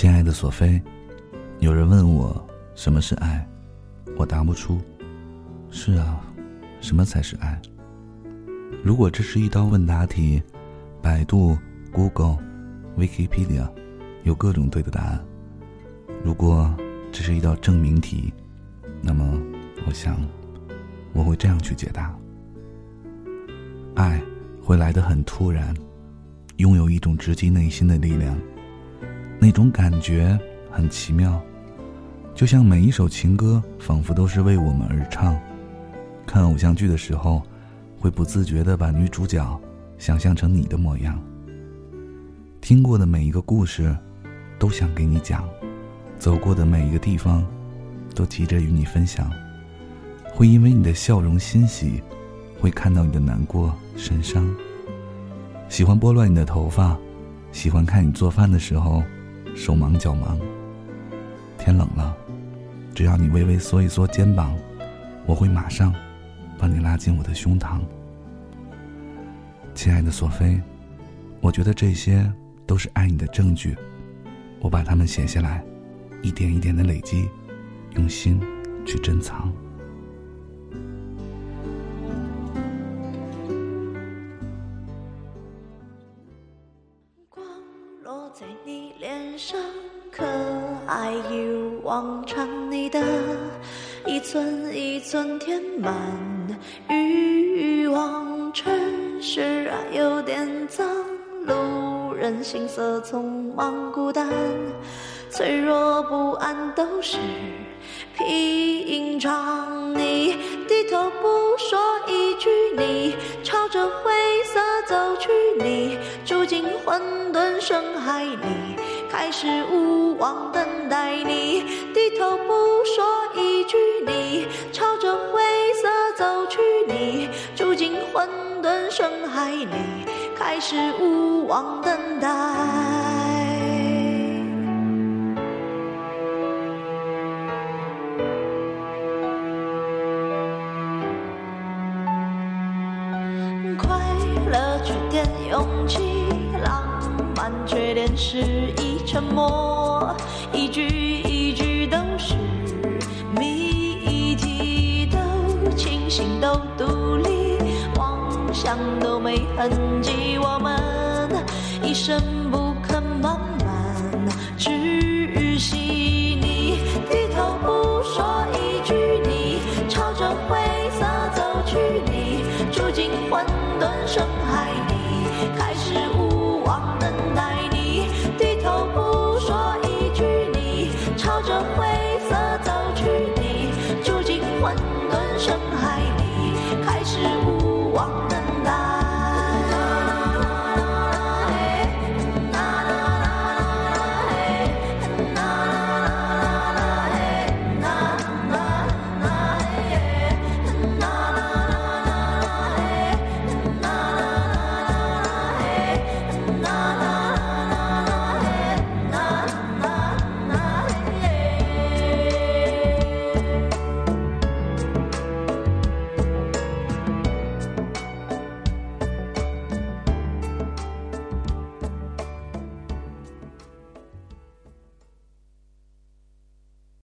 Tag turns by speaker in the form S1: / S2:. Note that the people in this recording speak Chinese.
S1: 亲爱的索菲，有人问我什么是爱，我答不出。是啊，什么才是爱？如果这是一道问答题，百度、Google、Wikipedia 有各种对的答案。如果这是一道证明题，那么我想我会这样去解答：爱会来得很突然，拥有一种直击内心的力量。那种感觉很奇妙，就像每一首情歌仿佛都是为我们而唱。看偶像剧的时候，会不自觉的把女主角想象成你的模样。听过的每一个故事，都想给你讲；走过的每一个地方，都急着与你分享。会因为你的笑容欣喜，会看到你的难过神伤。喜欢拨乱你的头发，喜欢看你做饭的时候。手忙脚忙。天冷了，只要你微微缩一缩肩膀，我会马上把你拉进我的胸膛。亲爱的索菲，我觉得这些都是爱你的证据，我把它们写下来，一点一点的累积，用心去珍藏。
S2: 上，可爱一如往常，你的一寸一寸填满欲望，城市啊有点脏，路人行色匆忙孤单，脆弱不安都是平常。你低头不说一句，你朝着灰色走去，你住进混沌深海里，开始无望等待。你低头不说一句，你朝着灰色走去，你住进混沌深海里，开始无望等待。快乐，缺点勇气，是一沉默，一句一句都是谜题，都清醒都独立，妄想都没痕迹。我们一生不肯慢慢窒息，你低头不说一句，你朝着灰色走去，你住进混沌深海里，开始无。着灰色走去，你住进混沌深海里，开始无望。